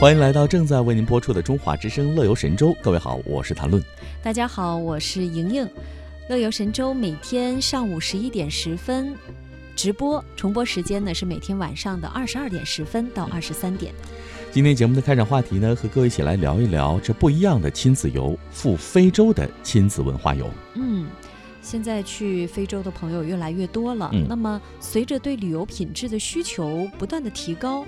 欢迎来到正在为您播出的《中华之声·乐游神州》。各位好，我是谭论。大家好，我是莹莹。乐游神州每天上午十一点十分直播，重播时间呢是每天晚上的二十二点十分到二十三点。今天节目的开场话题呢，和各位一起来聊一聊这不一样的亲子游——赴非洲的亲子文化游。嗯，现在去非洲的朋友越来越多了。嗯那么，随着对旅游品质的需求不断的提高，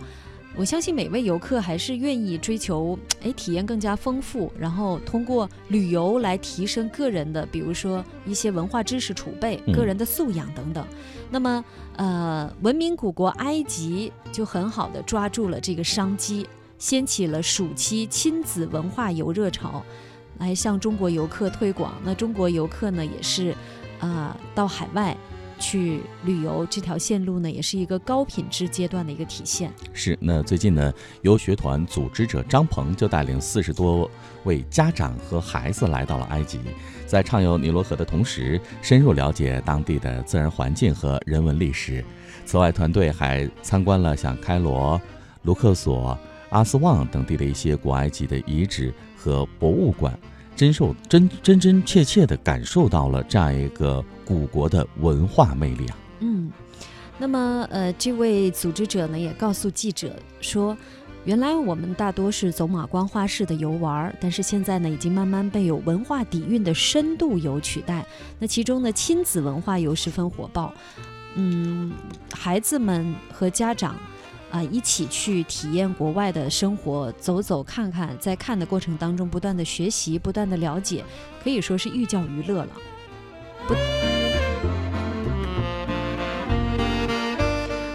我相信每位游客还是愿意追求哎体验更加丰富，然后通过旅游来提升个人的，比如说一些文化知识储备、嗯个人的素养等等。那么，呃，文明古国埃及就很好的抓住了这个商机，掀起了暑期亲子文化游热潮，来向中国游客推广。那中国游客呢，也是啊、到海外。去旅游这条线路呢，也是一个高品质阶段的一个体现。是，那最近呢，游学团组织者张鹏就带领四十多位家长和孩子来到了埃及，在畅游尼罗河的同时，深入了解当地的自然环境和人文历史。此外，团队还参观了像开罗、卢克索、阿斯旺等地的一些古埃及的遗址和博物馆。真受真真真切切地感受到了这样一个古国的文化魅力啊！嗯，那么呃，这位组织者呢也告诉记者说，原来我们大多是走马观花式的游玩，但是现在呢，已经慢慢被有文化底蕴的深度游取代。那其中呢，亲子文化游十分火爆，嗯，孩子们和家长。啊，一起去体验国外的生活，走走看看，在看的过程当中不断的学习，不断的了解，可以说是寓教于乐了。不，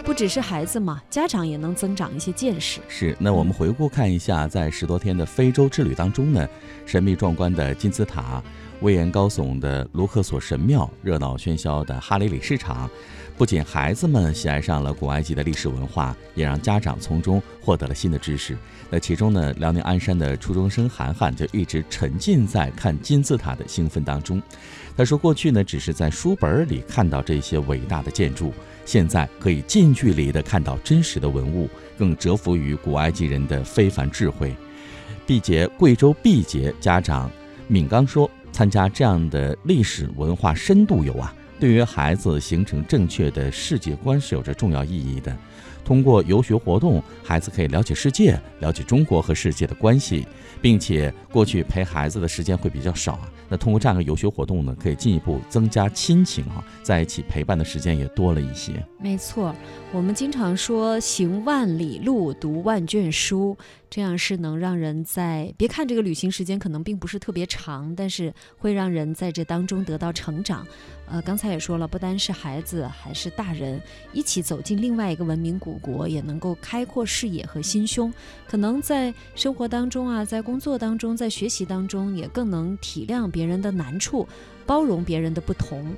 不只是孩子嘛，家长也能增长一些见识。是，那我们回顾看一下，在十多天的非洲之旅当中呢，神秘壮观的金字塔、威严高耸的卢克索神庙、热闹喧嚣的哈雷里市场，不仅孩子们喜爱上了古埃及的历史文化，也让家长从中获得了新的知识。那其中呢，辽宁鞍山的初中生涵涵就一直沉浸在看金字塔的兴奋当中。他说，过去呢，只是在书本里看到这些伟大的建筑。现在可以近距离地看到真实的文物，更折服于古埃及人的非凡智慧。毕节贵州毕节家长闵刚说：“参加这样的历史文化深度游啊，对于孩子形成正确的世界观是有着重要意义的。通过游学活动，孩子可以了解世界，了解中国和世界的关系，并且过去陪孩子的时间会比较少啊。那通过这样的游学活动呢，可以进一步增加亲情哈、在一起陪伴的时间也多了一些。没错，我们经常说“行万里路，读万卷书”，这样是能让人在别看这个旅行时间可能并不是特别长，但是会让人在这当中得到成长。呃，刚才也说了，不单是孩子，还是大人一起走进另外一个文明古国，也能够开阔视野和心胸。可能在生活当中啊，在工作当中，在学习当中，也更能体谅别人的难处，包容别人的不同。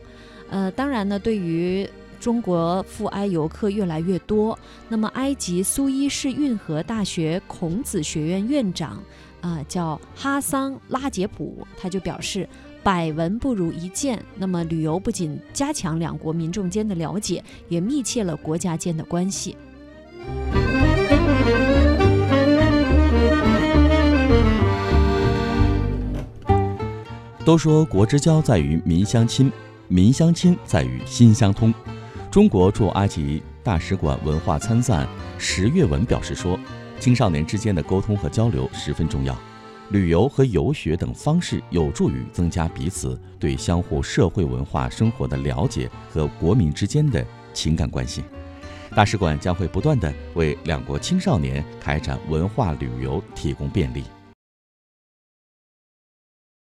呃，当然呢，对于中国赴埃游客越来越多，那么埃及苏伊士运河大学孔子学院院长啊、叫哈桑拉杰卜，他就表示。百闻不如一见。那么，旅游不仅加强两国民众间的了解，也密切了国家间的关系。都说国之交在于民相亲，民相亲在于心相通。中国驻埃及大使馆文化参赞石月文表示说，青少年之间的沟通和交流十分重要，旅游和游学等方式有助于增加彼此对相互社会文化生活的了解和国民之间的情感关系。大使馆将会不断地为两国青少年开展文化旅游提供便利。